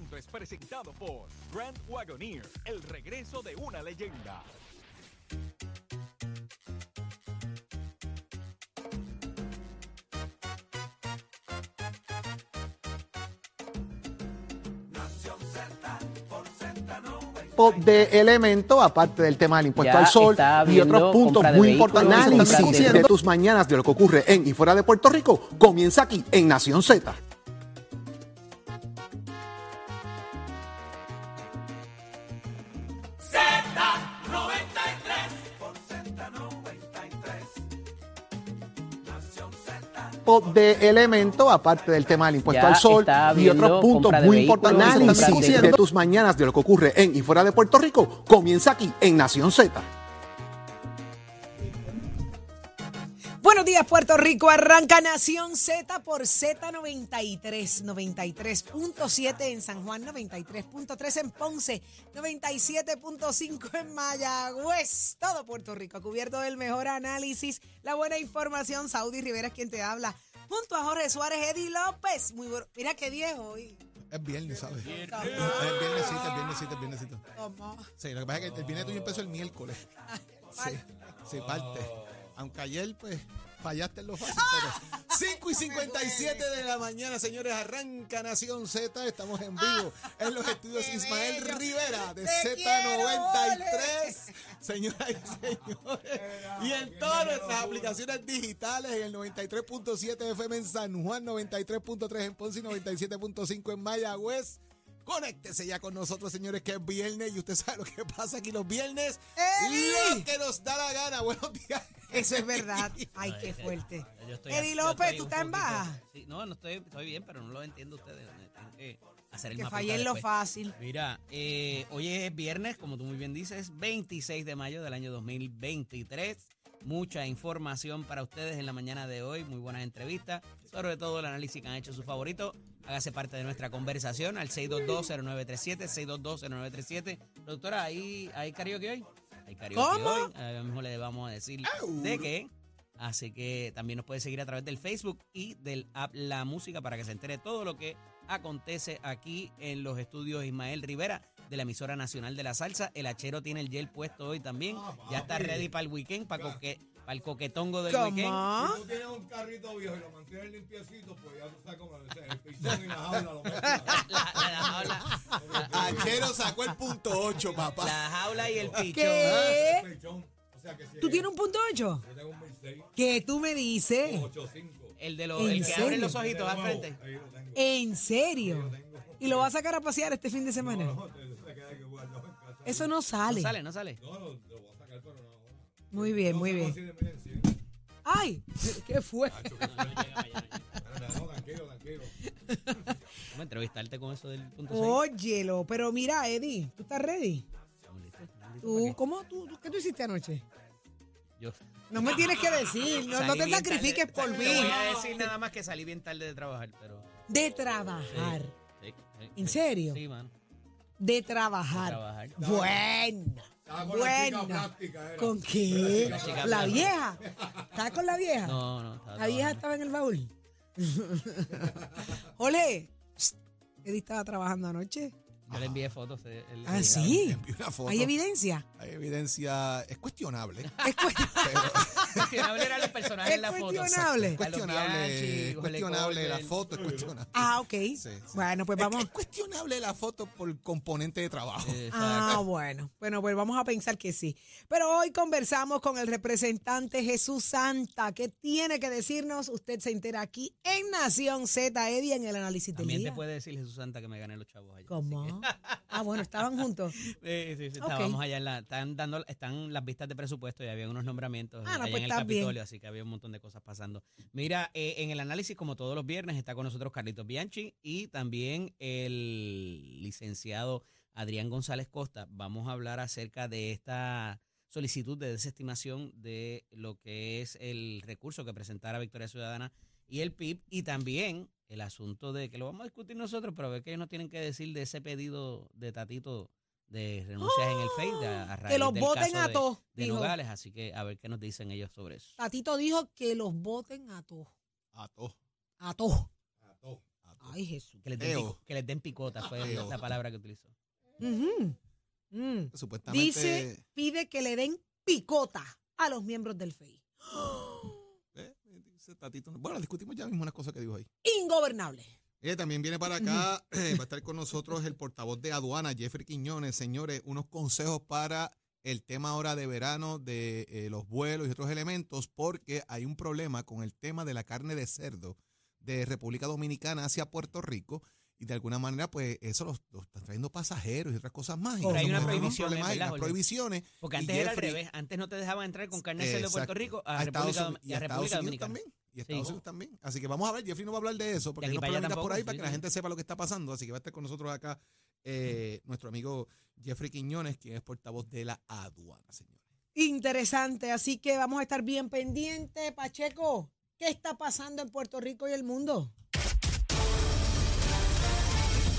segmento es presentado por Grand Wagoneer, el regreso de una leyenda. de elemento, aparte del tema del impuesto Ya al sol y otros puntos muy importantes. compra de- Análisis de tus mañanas de lo que ocurre en y fuera de Puerto Rico comienza aquí en Nación Z. elemento, aparte del tema del impuesto Ya al sol y otros puntos muy importantes. de- Análisis de tus mañanas de lo que ocurre en y fuera de Puerto Rico comienza aquí en Nación Z. Buenos días, Puerto Rico. Arranca Nación Z por Z93, 93.7 en San Juan, 93.3 en Ponce, 97.5 en Mayagüez. Todo Puerto Rico cubierto del mejor análisis, la buena información. Saudi Rivera es quien te habla. Junto a Jorge Suárez, Eddie López. Muy bueno. Mira qué viejo hoy. Es viernes, ¿sabes? Es viernesito, es viernesito, es viernesito. ¿Cómo? Sí, lo que pasa es que el viernes tuyo empezó el miércoles. Sí, sí, parte. Aunque ayer, pues, fallaste en lo fácil, pero 5 y 57 de la mañana, señores, arranca Nación Z. Estamos en vivo en los estudios qué Ismael bello. Rivera de Te quiero, Z93. Señoras y señores. Y en todas nuestras aplicaciones digitales, en el 93.7 FM en San Juan, 93.3 en Ponce y 97.5 en Mayagüez. Conéctese ya con nosotros, señores, que es viernes y usted sabe lo que pasa aquí los viernes. Lo que nos da la gana. Buenos días. Eso es verdad. Ay, qué fuerte. Yo estoy- Eddie yo López, estoy tú un estás en poquito- baja. Sí, no, no estoy, estoy bien, pero no lo entiendo ustedes. Que hacer el Que mapita fallé en lo después. fácil. Mira, eh, hoy es viernes, como tú muy bien dices, 26 de mayo del año 2023. Mucha información para ustedes en la mañana de hoy, muy buenas entrevistas, sobre todo el análisis que han hecho sus favoritos. Hágase parte de nuestra conversación al 6220937, 6220937. Doctora, ¿hay, ¿hay karaoke hoy? Hay karaoke ¿Cómo? hoy. Ahora mismo le vamos a decir de qué. Así que también nos puede seguir a través del Facebook y del app La Música para que se entere todo lo que acontece aquí en los estudios Ismael Rivera de la emisora nacional de la salsa. El hachero tiene el gel puesto hoy también. Ya está ready para el weekend, para, coque- para el coquetongo del weekend. ¿Cómo? Si tú tienes un carrito viejo y lo mantienes limpiecito, pues ya tú sabes cómo es el pichón y la jaula lo metes. La, la jaula, Achero sacó el punto 8, papá. la jaula y el pichón. ¿Qué? Pichón. O sea que si ¿Tú tienes un punto ocho? yo tengo un 1006, ¿Qué tú me dices? 85. El de los, ¿En el que serio? abre los ojitos al frente. Ahí lo tengo. ¿En serio? ¿Y lo vas a sacar a pasear este fin de semana? No, te- se queda que en casa. Eso no No sale. sale, no sale. No, no, lo voy Muy bien, muy No bien. de. ¡Ay! ¿Qué fue? Pero No, tranquilo, tranquilo. Vamos a entrevistarte con eso del punto seis. Óyelo, pero mira, Eddie, ¿tú estás ready? ¿Tú, cómo, tú, tú- ¿Qué tú hiciste anoche? Yo No me tienes que decir, no, no te sacrifiques tarde. por mí. voy a decir nada más que salí bien tarde de trabajar, pero. De trabajar. Sí, sí, ¿En serio? Sí, mano. De de trabajar. trabajar. Buena. Estaba con la chica era. ¿Con qué? La chica La plástica. vieja. ¿Estás con la vieja? No, no. estaba La vieja estaba en el baúl. Ole, Eddie estaba trabajando anoche. Yo le envié fotos. eh, él- Ah, sí. Envió una foto. ¿Hay evidencia? Hay evidencia. Es cuestionable. Es cu- Cuestionable eran los personajes Es en la foto. cuestionable. Es cuestionable. Es cuestionable la foto, es cuestionable. Ah, ok. Sí, sí. Bueno, pues Es, vamos. es cuestionable la foto por componente de trabajo. Ah, bueno. Bueno, pues vamos a pensar que sí. Pero hoy conversamos con el representante Jesús Santa. ¿Qué tiene que decirnos? Usted se entera aquí en Nación Z, Eddie, en el análisis del También día. te puede decir Jesús Santa que me gané los chavos allá. ¿Cómo? Ah, bueno, estaban juntos. Sí, sí, sí, estábamos allá en la, están dando, están las vistas de presupuesto y había unos nombramientos Ah, no, allá pues en el está bien. Capitolio, así que había un montón de cosas pasando. Mira, eh, en el análisis, como todos los viernes, está con nosotros Carlitos Bianchi y también el licenciado Adrián González Costa. Vamos a hablar acerca de esta solicitud de desestimación de lo que es el recurso que presentara Victoria Ciudadana y el PIB y también el asunto de que lo vamos a discutir nosotros, pero a ver qué ellos nos tienen que decir de ese pedido de Tatito de renuncias en el FEI de- a raíz ¡Ah! Que los del voten caso a de- todos, de dijo. Nogales, así que a ver qué nos dicen ellos sobre eso. Tatito dijo que los voten a todos. A todo. A todos. A todo. Ay, Jesús. Que les den, pico- que les den picota, fue Eo. la palabra que utilizó. Mm. Supuestamente. Dice, pide que le den picota a los miembros del FEI. Bueno, discutimos ya mismo unas cosas que dijo ahí. Ingobernable. Eh, también viene para acá, eh, va a estar con nosotros el portavoz de aduana, Jeffrey Quiñones. Señores, unos consejos para el tema ahora de verano de eh, los vuelos y otros elementos, porque hay un problema con el tema de la carne de cerdo de República Dominicana hacia Puerto Rico. Y de alguna manera, pues eso los, los están trayendo pasajeros y otras cosas más. Y hay genera unos prohibiciones. Porque antes era al revés. Antes no te dejaban entrar con carne de Puerto. Rico a, A República, Unidos- y y a a Estados República Unidos Dominicana. también. Y Sí. Estados Unidos también. Así que vamos a ver, Jeffrey no va a hablar de eso, porque hay aquí unos para problemitas por ahí para sí, que la gente sepa lo que está pasando. Así que va a estar con nosotros acá eh, nuestro amigo Jeffrey Quiñones, quien es portavoz de la aduana, señores. Interesante, así que vamos a estar bien pendientes. Pacheco, ¿qué está pasando en Puerto Rico y el mundo?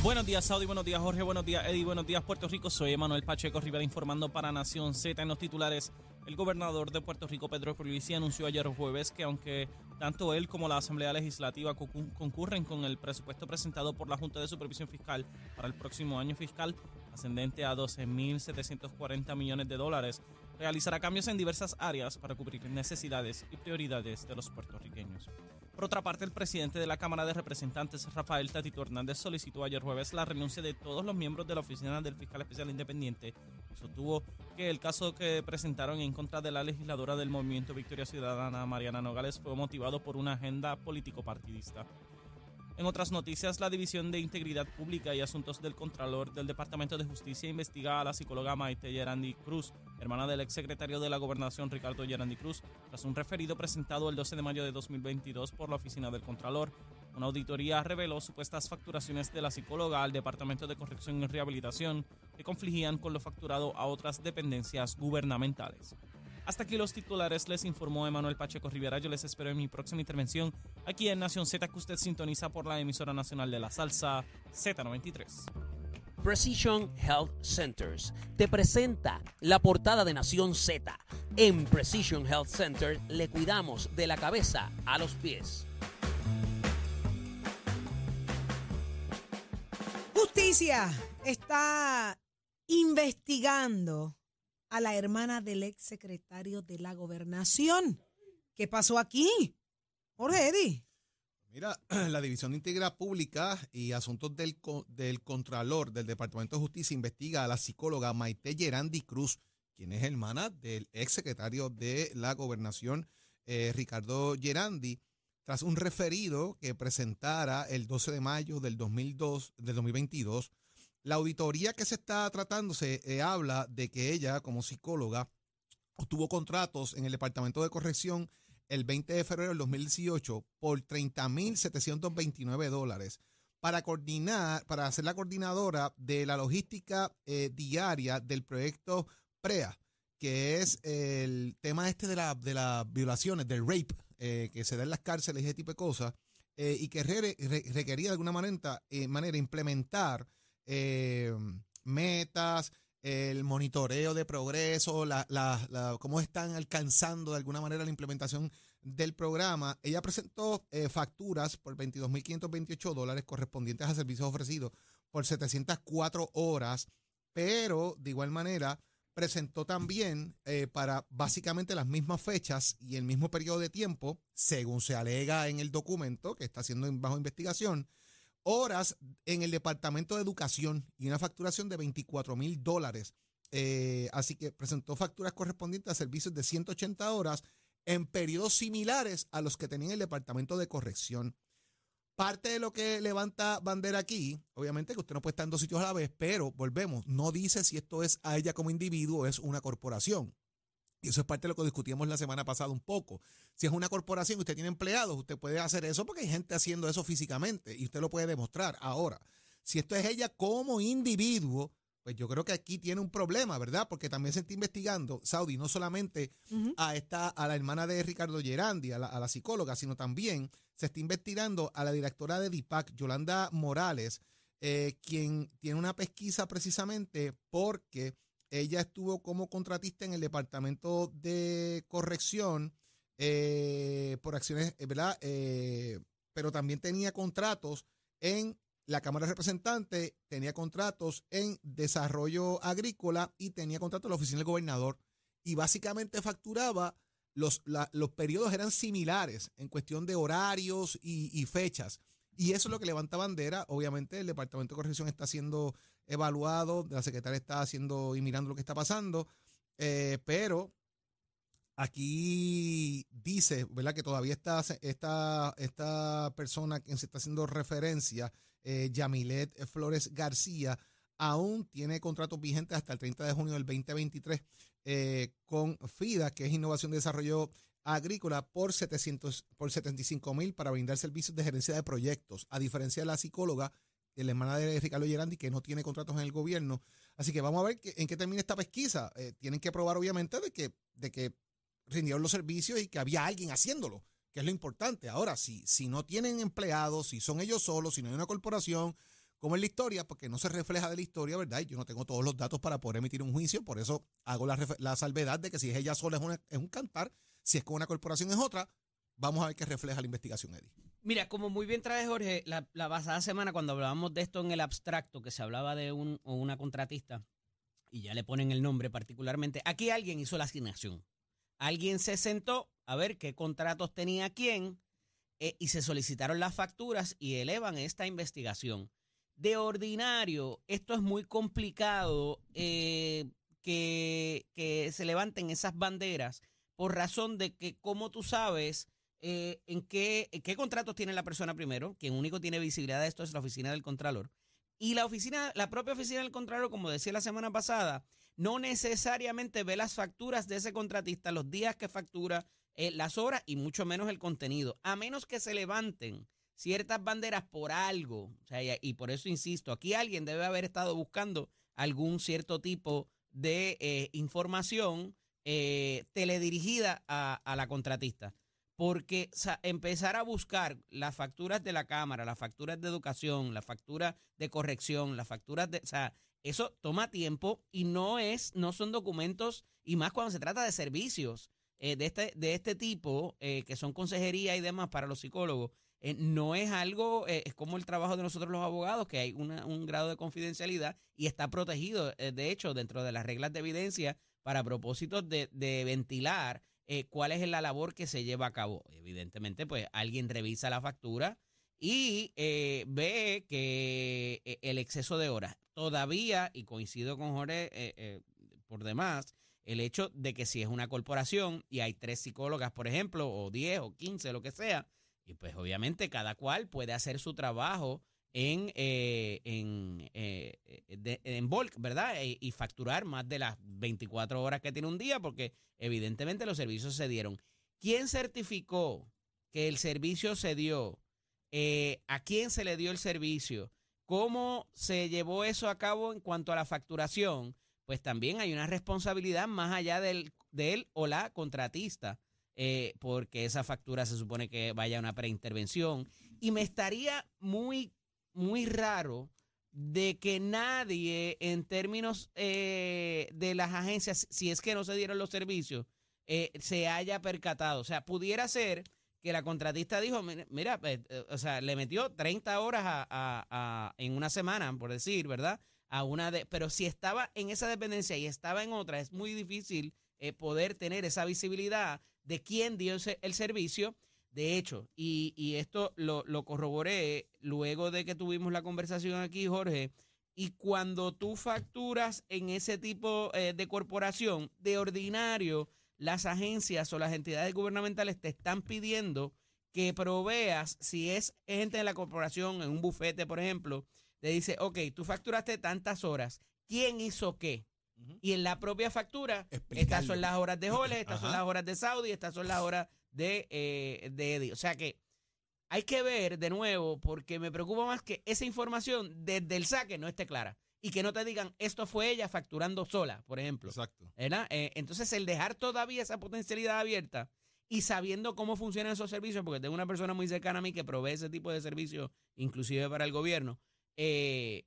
Buenos días, Saudi. Buenos días, Jorge. Buenos días, Eddie. Buenos días, Puerto Rico. Soy Emanuel Pacheco Rivera informando para Nación Z en los titulares. El gobernador de Puerto Rico, Pedro Pierluisi, anunció ayer jueves que aunque tanto él como la Asamblea Legislativa concu- concurren con el presupuesto presentado por la Junta de Supervisión Fiscal para el próximo año fiscal, ascendente a 12.740 millones de dólares, realizará cambios en diversas áreas para cubrir necesidades y prioridades de los puertorriqueños. Por otra parte, el presidente de la Cámara de Representantes, Rafael Tatito Hernández, solicitó ayer jueves la renuncia de todos los miembros de la oficina del fiscal especial independiente sostuvo que el caso que presentaron en contra de la legisladora del movimiento Victoria Ciudadana, Mariana Nogales, fue motivado por una agenda político-partidista. En otras noticias, la División de Integridad Pública y Asuntos del Contralor del Departamento de Justicia investiga a la psicóloga Maite Gerandi Cruz, hermana del exsecretario de la Gobernación Ricardo Gerandi Cruz, tras un referido presentado el 12 de mayo de 2022 por la Oficina del Contralor. Una auditoría reveló supuestas facturaciones de la psicóloga al Departamento de Corrección y Rehabilitación que confligían con lo facturado a otras dependencias gubernamentales. Hasta aquí los titulares, les informó Emanuel Pacheco Rivera. Yo les espero en mi próxima intervención aquí en Nación Z, que usted sintoniza por la emisora nacional de la salsa Z93. Precision Health Centers te presenta la portada de Nación Z. En Precision Health Center le cuidamos de la cabeza a los pies. Justicia está investigando a la hermana del ex secretario de la gobernación. ¿Qué pasó aquí? Jorge Eddy. Mira, la División de Integridad Pública y Asuntos del, del Contralor del Departamento de Justicia investiga a la psicóloga Maite Gerandi Cruz, quien es hermana del exsecretario de la Gobernación, eh, Ricardo Gerandi, tras un referido que presentara el 12 de mayo del, 2002, del 2022. La auditoría que se está tratando se eh, habla de que ella, como psicóloga, obtuvo contratos en el Departamento de Corrección el 20 de febrero del 2018 por 30.729 dólares para coordinar, para ser la coordinadora de la logística eh, diaria del proyecto PREA, que es el tema este de, la, de las violaciones, del rape, eh, que se da en las cárceles y ese tipo de cosas, y que re- re- requería de alguna manera implementar eh, metas, el monitoreo de progreso, la, cómo están alcanzando de alguna manera la implementación del programa. Ella presentó eh, facturas por 22.528 dólares correspondientes a servicios ofrecidos por 704 horas, pero de igual manera presentó también eh, para básicamente las mismas fechas y el mismo periodo de tiempo, según se alega en el documento que está siendo bajo investigación, horas en el Departamento de Educación y una facturación de 24 mil dólares. Eh, así que presentó facturas correspondientes a servicios de 180 horas en periodos similares a los que tenía el Departamento de Corrección. Parte de lo que levanta bandera aquí, obviamente que usted no puede estar en dos sitios a la vez, pero volvemos, no dice si esto es a ella como individuo o es una corporación. Y eso es parte de lo que discutíamos la semana pasada un poco. Si es una corporación y usted tiene empleados, usted puede hacer eso porque hay gente haciendo eso físicamente y usted lo puede demostrar. Ahora, si esto es ella como individuo, pues yo creo que aquí tiene un problema, ¿verdad? Porque también se está investigando, Saudi, no solamente a esta, a la hermana de Ricardo Gerandi, a la, a la psicóloga, sino también se está investigando a la directora de DIPAC, Yolanda Morales, eh, quien tiene una pesquisa precisamente porque ella estuvo como contratista en el Departamento de Corrección eh, por acciones, eh, ¿verdad? Eh, pero también tenía contratos en la Cámara de Representantes, tenía contratos en desarrollo agrícola y tenía contratos en la oficina del gobernador. Y básicamente facturaba, los, la- los periodos eran similares en cuestión de horarios y, y fechas. Y eso es lo que levanta bandera. Obviamente el Departamento de Corrección está siendo evaluado, la secretaria está haciendo y mirando lo que está pasando, eh, pero aquí dice, ¿verdad? Que todavía está esta, esta persona que se está haciendo referencia, eh, Yamilet Flores García, aún tiene contratos vigentes hasta el 30 de junio del 2023 eh, con FIDA, que es Innovación de Desarrollo Agrícola, por 700, por 75 mil para brindar servicios de gerencia de proyectos, a diferencia de la psicóloga, la hermana de Ricardo Gerandi, que no tiene contratos en el gobierno. Así que vamos a ver en qué termina esta pesquisa. Eh, tienen que probar, obviamente, de que, de que rindieron los servicios y que había alguien haciéndolo, que es lo importante. Ahora, si, si no tienen empleados, si son ellos solos, si no hay una corporación, como es la historia, porque no se refleja de la historia, ¿verdad? Yo no tengo todos los datos para poder emitir un juicio, por eso hago la, la salvedad de que si es ella sola es, es un cantar, si es con una corporación es otra. Vamos a ver qué refleja la investigación, Eddie. Mira, como muy bien trae Jorge, la, pasada semana cuando hablábamos de esto en el abstracto, que se hablaba de un, o una contratista, y ya le ponen el nombre particularmente, aquí alguien hizo la asignación. Alguien se sentó a ver qué contratos tenía quién eh, y se solicitaron las facturas y elevan esta investigación. De ordinario, esto es muy complicado eh, que, que se levanten esas banderas por razón de que, como tú sabes, eh, en qué, en contratos tiene la persona primero, quien único tiene visibilidad de esto es la oficina del Contralor. Y la oficina, la propia oficina del Contralor, como decía la semana pasada, no necesariamente ve las facturas de ese contratista, los días que factura, eh, las horas y mucho menos el contenido, a menos que se levanten ciertas banderas por algo. O sea, y, por eso insisto, aquí alguien debe haber estado buscando algún cierto tipo de eh, información eh, teledirigida a la contratista. Porque empezar a buscar las facturas de la Cámara, las facturas de educación, las facturas de corrección, las facturas de... O sea, eso toma tiempo y no es, no son documentos, y más cuando se trata de servicios eh, de, este, de este tipo, eh, que son consejería y demás para los psicólogos, eh, no es algo, es como el trabajo de nosotros los abogados, que hay una- un grado de confidencialidad y está protegido, de hecho, dentro de las reglas de evidencia para propósitos de, de ventilar eh, cuál es la labor que se lleva a cabo. Evidentemente, pues alguien revisa la factura y eh, ve que eh, el exceso de horas todavía, y coincido con Jorge por demás, el hecho de que si es una corporación y hay tres psicólogas, por ejemplo, o 10 o 15, lo que sea, y pues obviamente cada cual puede hacer su trabajo en, eh, en, eh, de- en bulk, ¿verdad? E- y facturar más de las 24 horas que tiene un día, porque evidentemente los servicios se dieron. ¿Quién certificó que el servicio se dio? Eh, ¿A quién se le dio el servicio? ¿Cómo se llevó eso a cabo en cuanto a la facturación? Pues también hay una responsabilidad más allá del, de o la contratista, eh, porque esa factura se supone que vaya a una preintervención. Y me estaría muy, muy raro de que nadie, en términos eh, de las agencias, si es que no se dieron los servicios, eh, se haya percatado. O sea, pudiera ser que la contratista dijo, "Mira, eh, eh, o sea, le metió 30 horas a- a- en una semana, por decir, ¿verdad? A una de, pero si estaba en esa dependencia y estaba en otra, es muy difícil poder tener esa visibilidad de quién dio el servicio. De hecho, y, y esto lo, lo corroboré luego de que tuvimos la conversación aquí, Jorge, y cuando tú facturas en ese tipo eh, de corporación, de ordinario, las agencias o las entidades gubernamentales te están pidiendo que proveas, si es gente de la corporación, en un bufete, por ejemplo, te dice, ok, tú facturaste tantas horas, ¿quién hizo qué? Y en la propia factura, estas son las horas de Jole, estas son las horas de Saudi, estas son las horas de, eh, de Eddie. O sea que hay que ver de nuevo, porque me preocupa más que esa información desde el saque no esté clara. Y que no te digan, esto fue ella facturando sola, por ejemplo. Exacto. ¿verdad? Eh, entonces, el dejar todavía esa potencialidad abierta y sabiendo cómo funcionan esos servicios, porque tengo una persona muy cercana a mí que provee ese tipo de servicios, inclusive para el gobierno, eh,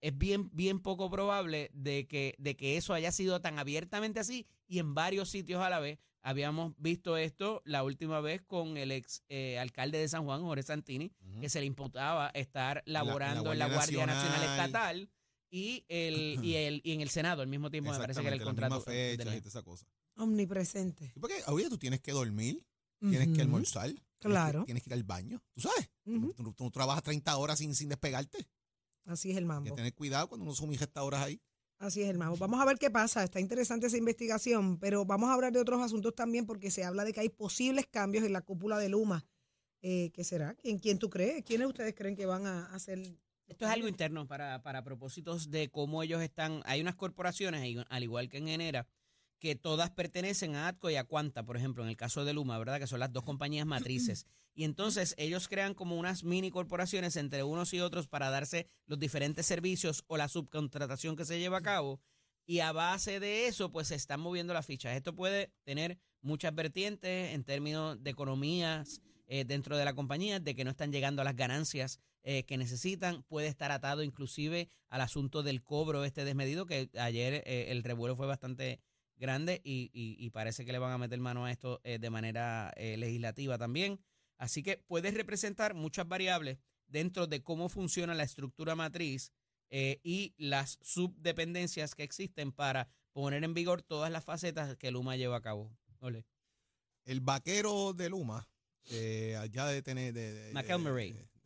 es bien, bien poco probable de que, de que eso haya sido tan abiertamente así y en varios sitios a la vez. Habíamos visto esto la última vez con el ex eh, alcalde de San Juan, Jorge Santini, que se le imputaba estar laborando en la Guardia Nacional, Estatal y el, y el y en el Senado al mismo tiempo me parece que era el contrato. mismas de y toda esa cosa. Omnipresente. Porque, oye, tú tienes que dormir, tienes que almorzar, tienes que- Claro. tienes que ir al baño, tú sabes. Tú, tú no trabajas 30 horas sin, sin despegarte. Así es el Hay que mambo. tener cuidado cuando uno estas horas ahí. Así es el mambo. Vamos a ver qué pasa. Está interesante esa investigación, pero vamos a hablar de otros asuntos también porque se habla de que hay posibles cambios en la cúpula de Luma. Eh, ¿Qué será? ¿Quién, ¿Quién tú crees? ¿Quiénes ustedes creen que van a hacer? Esto es algo interno para, para propósitos de cómo ellos están. Hay unas corporaciones, al igual que en Enera, que todas pertenecen a ATCO y a Cuanta, por ejemplo, en el caso de Luma, ¿verdad? Que son las dos compañías matrices. Y entonces ellos crean como unas mini corporaciones entre unos y otros para darse los diferentes servicios o la subcontratación que se lleva a cabo. Y a base de eso, pues se están moviendo las fichas. Esto puede tener muchas vertientes en términos de economías eh, dentro de la compañía, de que no están llegando a las ganancias eh, que necesitan. Puede estar atado inclusive al asunto del cobro este desmedido, que ayer eh, el revuelo fue bastante grande y, y- y parece que le van a meter mano a esto eh, de manera eh, legislativa también. Así que puede representar muchas variables dentro de cómo funciona la estructura matriz eh, y las subdependencias que existen para poner en vigor todas las facetas que Luma lleva a cabo. Ole. El vaquero de Luma, eh, allá de tener. De, de-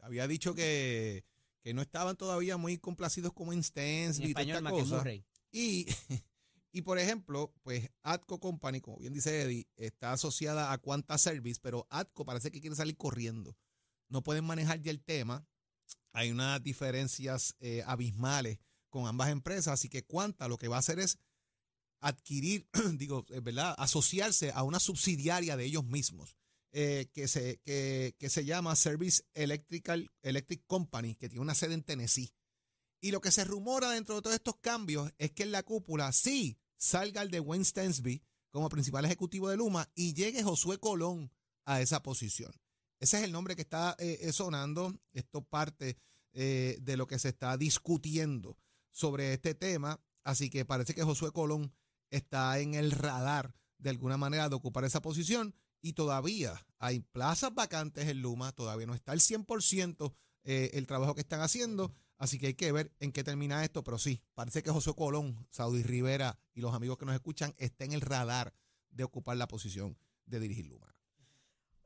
había dicho que, que no estaban todavía muy complacidos como En Instansby y toda español, esta cosa. McElmurray. Y, y por ejemplo, pues Atco Company, como bien dice Eddie, está asociada a Quanta Service, pero Atco parece que quiere salir corriendo. No pueden manejar ya el tema. Hay unas diferencias eh, abismales con ambas empresas, así que Quanta lo que va a hacer es adquirir, digo, eh, ¿verdad? Asociarse a una subsidiaria de ellos mismos. eh, que, se, que, que se llama Service Electrical Electric Company, que tiene una sede en Tennessee. Y lo que se rumora dentro de todos estos cambios es que en la cúpula sí salga el de Wayne Stensby como principal ejecutivo de Luma y llegue Josué Colón a esa posición. Ese es el nombre que está eh, eh, sonando. Esto parte eh, de lo que se está discutiendo sobre este tema. Así que parece que Josué Colón está en el radar de alguna manera de ocupar esa posición y todavía hay plazas vacantes en Luma, todavía no está al 100% eh, el trabajo que están haciendo, así que hay que ver en qué termina esto, pero sí, parece que José Colón, Saudi Rivera y los amigos que nos escuchan está en el radar de ocupar la posición de dirigir Luma.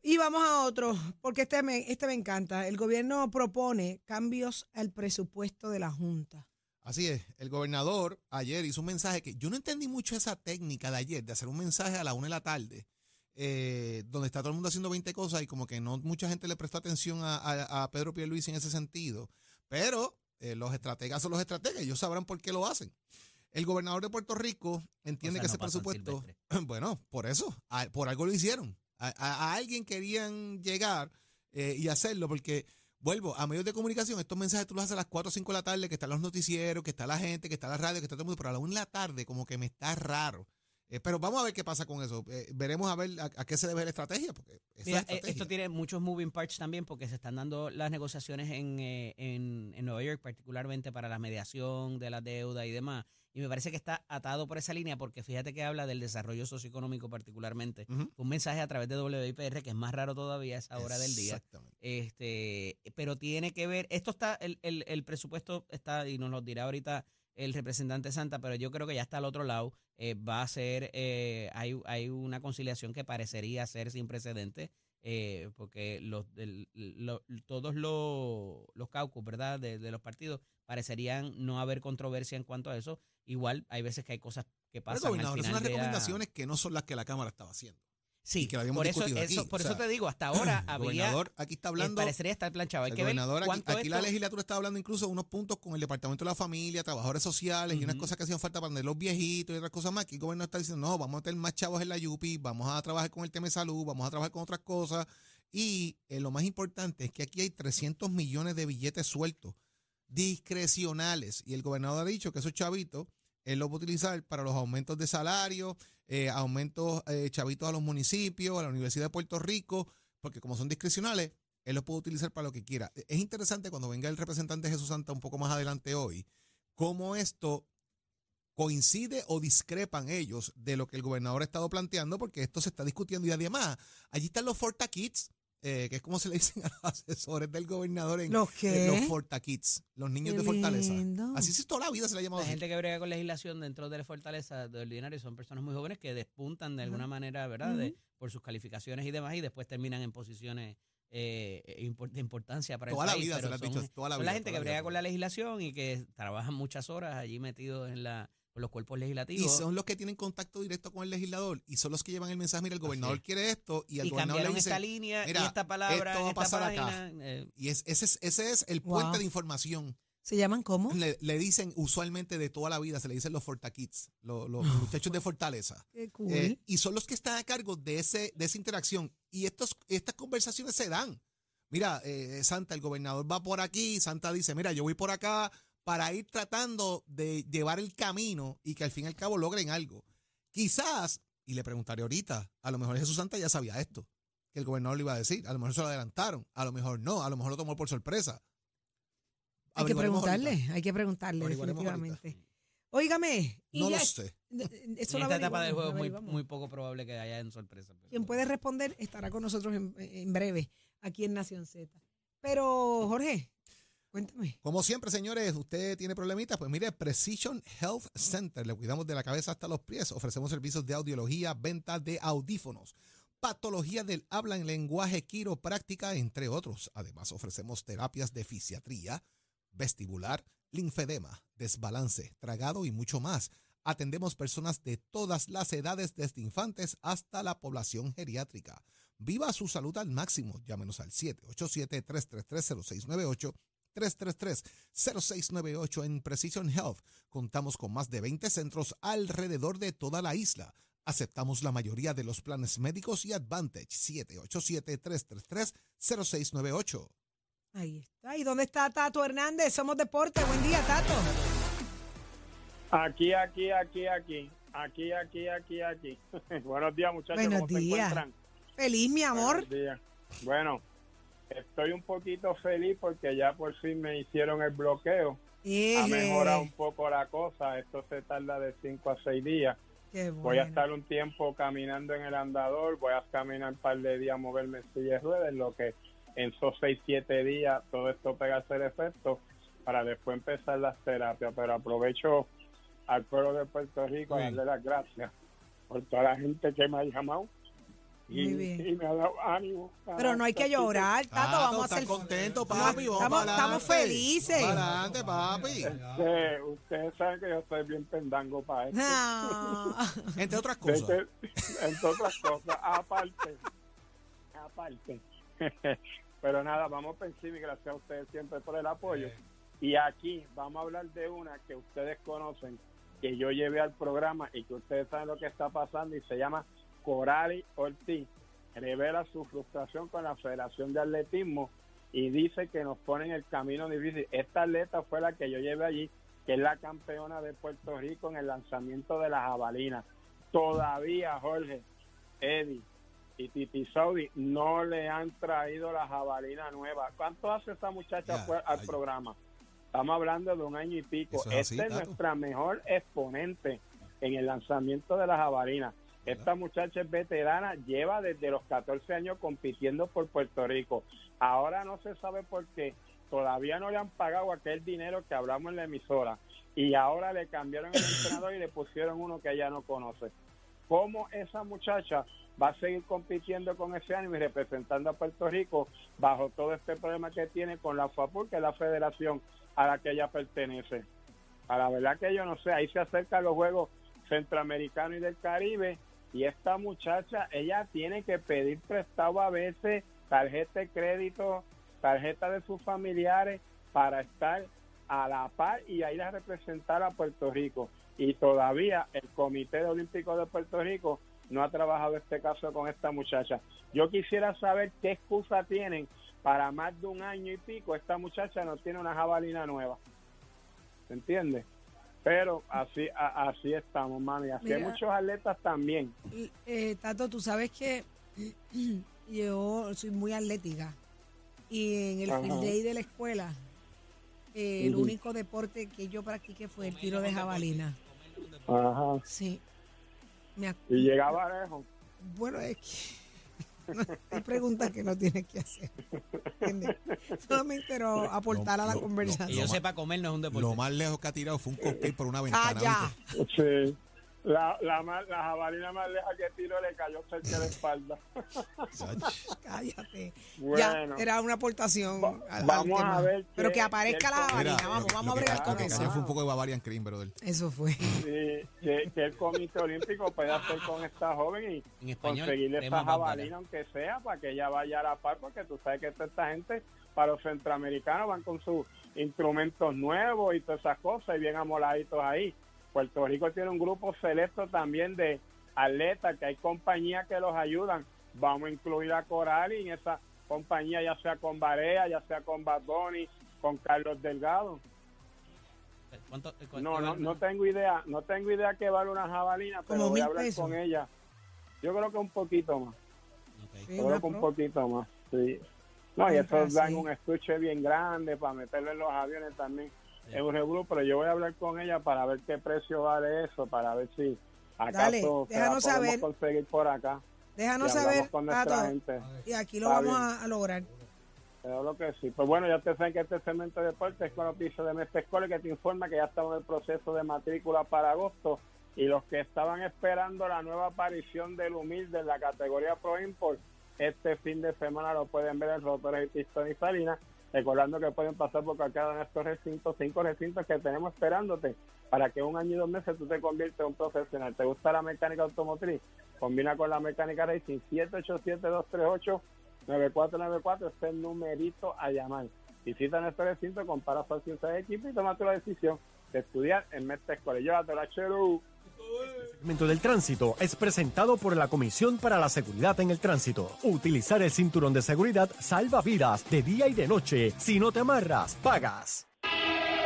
Y vamos a otro, porque este me, este me encanta. El gobierno propone cambios al presupuesto de la Junta. Así es, el gobernador ayer hizo un mensaje que yo no entendí mucho esa técnica de ayer, de hacer un mensaje a la una de la tarde, eh, donde está todo el mundo haciendo 20 cosas y como que no mucha gente le prestó atención a, a, a Pedro Pierluisi en ese sentido. Pero eh, los estrategas son los estrategas, ellos sabrán por qué lo hacen. El gobernador de Puerto Rico entiende que no ese presupuesto, bueno, por eso, a- por algo lo hicieron. A, a- a alguien querían llegar eh, y hacerlo porque, vuelvo, a medios de comunicación, estos mensajes tú los haces a las 4 o 5 de la tarde, que están los noticieros, que está la gente, que está la radio, que está todo el mundo, pero a la 1 de la tarde como que me está raro. Eh, pero vamos a ver qué pasa con eso. Eh, veremos a ver a, a qué se debe la estrategia, porque Mira, eh, estrategia. esto tiene muchos moving parts también porque se están dando las negociaciones en, eh, en, en Nueva York, particularmente para la mediación de la deuda y demás. Y me parece que está atado por esa línea porque fíjate que habla del desarrollo socioeconómico particularmente. Un mensaje a través de WIPR que es más raro todavía a esa hora del día. Exactamente. Este, pero tiene que ver, esto está, el, el, el presupuesto está, y nos lo dirá ahorita el representante Santa, pero yo creo que ya está al otro lado. Eh, va a ser, eh, hay, hay una conciliación que parecería ser sin precedentes, eh, porque los, del- lo- todos los, los caucus, ¿verdad?, de, de los partidos parecerían no haber controversia en cuanto a eso. Igual hay veces que hay cosas que Pero, pasan. al gobernador, son final unas de la- recomendaciones que no son las que la Cámara estaba haciendo. Sí, que lo habíamos por eso, discutido eso- aquí. por O eso te digo, hasta ahora El había, gobernador aquí está eh, hablando. parecería estar planchado. Hay El que ver gobernador, aquí, aquí la legislatura está hablando incluso de unos puntos con el Departamento de la Familia, trabajadores sociales y unas cosas que hacían falta para los viejitos y otras cosas más. Aquí el gobierno está diciendo, no, vamos a meter más chavos en la YUPI, vamos a trabajar con el tema de salud, vamos a trabajar con otras cosas. Y eh, lo más importante es que aquí hay 300 millones de billetes sueltos, discrecionales. Y el gobernador ha dicho que esos chavitos él los va a utilizar para los aumentos de salario, eh, aumentos eh, chavitos a los municipios, a la Universidad de Puerto Rico, porque como son discrecionales, él los puede utilizar para lo que quiera. Es interesante cuando venga el representante Jesús Santa un poco más adelante hoy, cómo esto coincide o discrepan ellos de lo que el gobernador ha estado planteando, porque esto se está discutiendo y además, allí están los Forta Kids, eh, que es como se le dicen a los asesores del gobernador en ¿Los qué? en los Forta Kids, los niños Qué de Fortaleza. lindo. Así es toda la vida se le ha llamado La así. gente que brega con legislación dentro de la fortaleza de ordinario son personas muy jóvenes que despuntan de alguna manera, ¿verdad? De- por sus calificaciones y demás, y después terminan en posiciones eh, de importancia para Toda el la país. vida se son, dicho, toda la son vida. la gente que brega con la legislación y que trabajan muchas horas allí metidos en la con los cuerpos Y legislativos. son los que tienen contacto directo con el legislador y son los que llevan el mensaje, mira, el gobernador quiere esto y el y gobernador le dice, esta línea "Mira, y esta palabra esto va a en esta pasar acá". página. eh, y es, ese, es, ese es el Wow. puente de información. ¿Se llaman cómo? Le, le dicen usualmente de toda la vida, se le dicen los Forta Kids, los, los muchachos de Fortaleza. Qué cool. Eh, y son los que están a cargo de, ese, de esa interacción. Y estos, estas conversaciones se dan. Mira, eh, Santa, el gobernador va por aquí, Santa dice, mira, yo voy por acá para ir tratando de llevar el camino y que al fin y al cabo logren algo. Quizás, y le preguntaré ahorita, a lo mejor Jesús Santa ya sabía esto, que el gobernador le iba a decir, a lo mejor se lo adelantaron, a lo mejor no, a lo mejor lo tomó por sorpresa. hay que preguntarle, ahorita. hay que preguntarle definitivamente. Óigame, No ya- lo sé. Eso en lo esta etapa del juego es muy, poco probable que haya en sorpresa. pero- Quien puede responder estará con nosotros en, en breve aquí en Nación Z. Pero, Jorge, Como siempre, señores, usted tiene problemitas, pues mire, Precision Health Center, le cuidamos de la cabeza hasta los pies, ofrecemos servicios de audiología, venta de audífonos, patología del habla en lenguaje, quiropráctica, entre otros. Además, ofrecemos terapias de fisiatría, vestibular, linfedema, desbalance, tragado y mucho más. Atendemos personas de todas las edades, desde infantes hasta la población geriátrica. Viva su salud al máximo. Llámenos al 787-333-0698 333-0698 en Precision Health. Contamos con más de 20 centros alrededor de toda la isla. Aceptamos la mayoría de los planes médicos y Advantage 787-333-0698. Ahí está. ¿Y dónde está Tato Hernández? Somos Deporte. Buen día, Tato. Aquí, aquí, aquí, aquí. Aquí, aquí, aquí, aquí. Buenos días, muchachos. Buenos ¿Cómo se días. encuentran? Feliz, mi amor. Buenos días. Bueno, estoy un poquito feliz porque ya por fin me hicieron el bloqueo. Ha mejorado un poco la cosa. Esto se tarda de 5 a 6 días. Qué Voy a estar un tiempo caminando en el andador. Voy a caminar un par de días, moverme en silla de ruedas, en lo que en esos 6, 7 días todo esto pega a hacer efecto para después empezar las terapias. Pero aprovecho al pueblo de Puerto Rico a darle las gracias por toda la gente que me ha llamado y, Muy bien. y me ha dado ánimo. Pero no hay que llorar, Tato. vamos a ¿estás hacer. contento, No, papi? Vamos estamos- para felices. Para adelante, papi. Este, ustedes saben que yo soy bien pendango para esto. Ah. Entre otras cosas. entre otras cosas, aparte, aparte. Pero nada, vamos por encima y gracias a ustedes siempre por el apoyo. Y aquí vamos a hablar de una que ustedes conocen, que yo llevé al programa y que ustedes saben lo que está pasando y se llama Corali Ortiz. Revela su frustración con la Federación de Atletismo y dice que nos pone en el camino difícil. Esta atleta fue la que yo llevé allí, que es la campeona de Puerto Rico en el lanzamiento de la jabalina. Todavía, Jorge, Eddie y Titi Saudi no le han traído la jabalina nueva. ¿Cuánto hace esta muchacha al programa? Estamos hablando de un año y pico. Es así, Esta es nuestra mejor exponente en el lanzamiento de la jabalina. Esta muchacha es veterana, lleva desde los 14 años compitiendo por Puerto Rico. Ahora no se sabe por qué. Todavía no le han pagado aquel dinero que hablamos en la emisora. Y ahora le cambiaron el entrenador y le pusieron uno que ella no conoce. ¿Cómo esa muchacha va a seguir compitiendo con ese ánimo y representando a Puerto Rico bajo todo este problema que tiene con la FAPUR, que es la federación a la que ella pertenece? A la verdad que yo no sé, ahí se acercan los Juegos Centroamericanos y del Caribe y esta muchacha, ella tiene que pedir prestado a veces tarjeta de crédito, tarjeta de sus familiares para estar a la par y a ir a representar a Puerto Rico. Y todavía el Comité Olímpico de Puerto Rico no ha trabajado este caso con esta muchacha. Yo quisiera saber qué excusa tienen para más de un año y pico esta muchacha no tiene una jabalina nueva. ¿Se entiende? Pero así a- así estamos, mami. Así hay muchos atletas también. Eh, Tato, tú sabes que yo soy muy atlética y en el Ajá. field day de la escuela eh, el único deporte que yo practiqué fue el tiro de jabalina. Ajá. Sí. Me Y llegaba lejos. Bueno, es que hay preguntas que no tienes que hacer. ¿entiendes? Solamente no aportar a la lo- conversación. Que yo sepa comer no es un deporte. Lo más lejos que ha tirado fue un cupcake por una ah, ventana. ya. ¿viste? Sí. La, la, más- la jabalina más leja que tiró le cayó cerca de la espalda. Cállate. Bueno. Ya, era una aportación. Va- al- al vamos tema. a ver Pero que aparezca la jabalina. Vamos, lo- vamos lo a bregar con eso. fue un poco de Bavarian Cream, brother. Eso fue. Sí, que, que el Comité Olímpico puede hacer con esta joven y español, conseguirle esa jabalina, aunque sea, para que ella vaya a la par, porque tú sabes que toda esta gente, para los centroamericanos, van con sus instrumentos nuevos y todas esas cosas, y bien amoladitos ahí. Puerto Rico tiene un grupo selecto también de atletas, que hay compañías que los ayudan. Vamos a incluir a Coral y en esa compañía, ya sea con Barea, ya sea con Bad Bunny, con Carlos Delgado. ¿Cuánto- cuánto No, no, no tengo idea, no tengo idea que vale una jabalina, pero voy a hablar pesos. con ella. Yo creo que un poquito más. Sí, yo creo que un poquito más, sí. No, y esos dan sí. un estuche bien grande para meterlo en los aviones también. Sí. Es un revuelo, pero yo voy a hablar con ella para ver qué precio vale eso, para ver si acaso Dale, se la déjanos podemos saber. conseguir por acá. Déjanos y saber, con nuestra Tato, gente. y aquí lo Está vamos a, a lograr. Pero lo que sí. Pues bueno, ya te saben que este segmento de deportes es con los pisos de Mestre Escolar que te informa que ya estamos en el proceso de matrícula para agosto y los que estaban esperando la nueva aparición del humilde en la categoría Pro Import este fin de semana lo pueden ver en Rotores y Pistón y Salinas recordando que pueden pasar por cualquiera de estos recintos, cinco recintos que tenemos esperándote para que un año y dos meses tú te conviertas en un profesional. ¿Te gusta la mecánica automotriz? Combina con la mecánica racing 787-238 9494 este es el numerito a llamar. Visita nuestro recinto, compara ciencia de equipo y toma tu decisión de estudiar en Mestre Escolar. Llévatela, Cheru. Segmento del tránsito es presentado por la Comisión para la Seguridad en el Tránsito. Utilizar el cinturón de seguridad salva vidas de día y de noche. Si no te amarras, pagas.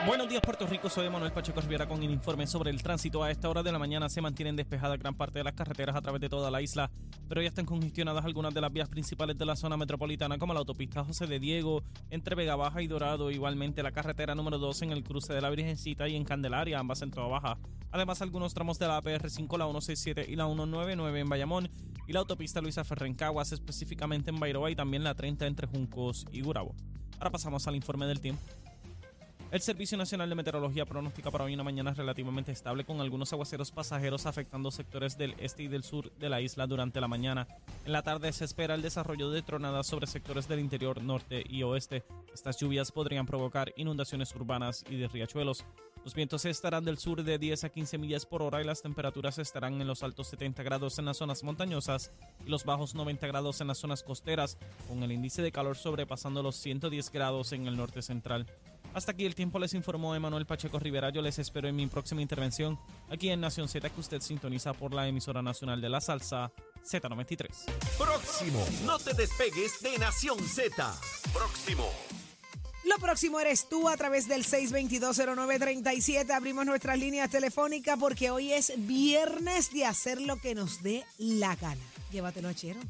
Buenos días, Puerto Rico. Soy Manuel Pacheco Rivera con el informe sobre el tránsito. A esta hora de la mañana se mantienen despejadas gran parte de las carreteras a través de toda la isla, pero ya están congestionadas algunas de las vías principales de la zona metropolitana, como la autopista José de Diego, entre Vega Baja y Dorado, igualmente la carretera número 2 en el cruce de la Virgencita y en Candelaria, ambas en Toa Baja. Además, algunos tramos de la APR5, la 167 y la 199 en Bayamón, y la autopista Luisa Ferrencaguas, específicamente en Bairoa, y también la 30 entre Juncos y Gurabo. Ahora pasamos al informe del tiempo. El Servicio Nacional de Meteorología pronostica para hoy una mañana relativamente estable con algunos aguaceros pasajeros afectando sectores del este y del sur de la isla durante la mañana. En la tarde se espera el desarrollo de tronadas sobre sectores del interior norte y oeste. Estas lluvias podrían provocar inundaciones urbanas y de riachuelos. Los vientos estarán del sur de 10 a 15 millas por hora y las temperaturas estarán en los altos 70 grados en las zonas montañosas y los bajos 90 grados en las zonas costeras, con el índice de calor sobrepasando los 110 grados en el norte central. Hasta aquí el tiempo les informó Emanuel Pacheco Rivera. Yo les espero en mi próxima intervención aquí en Nación Z que usted sintoniza por la emisora nacional de la salsa Z93. Próximo. No te despegues de Nación Z. Próximo. Lo próximo eres tú a través del 6220937. Abrimos nuestras líneas telefónicas porque hoy es viernes de hacer lo que nos dé la gana. Llévatelo, chero.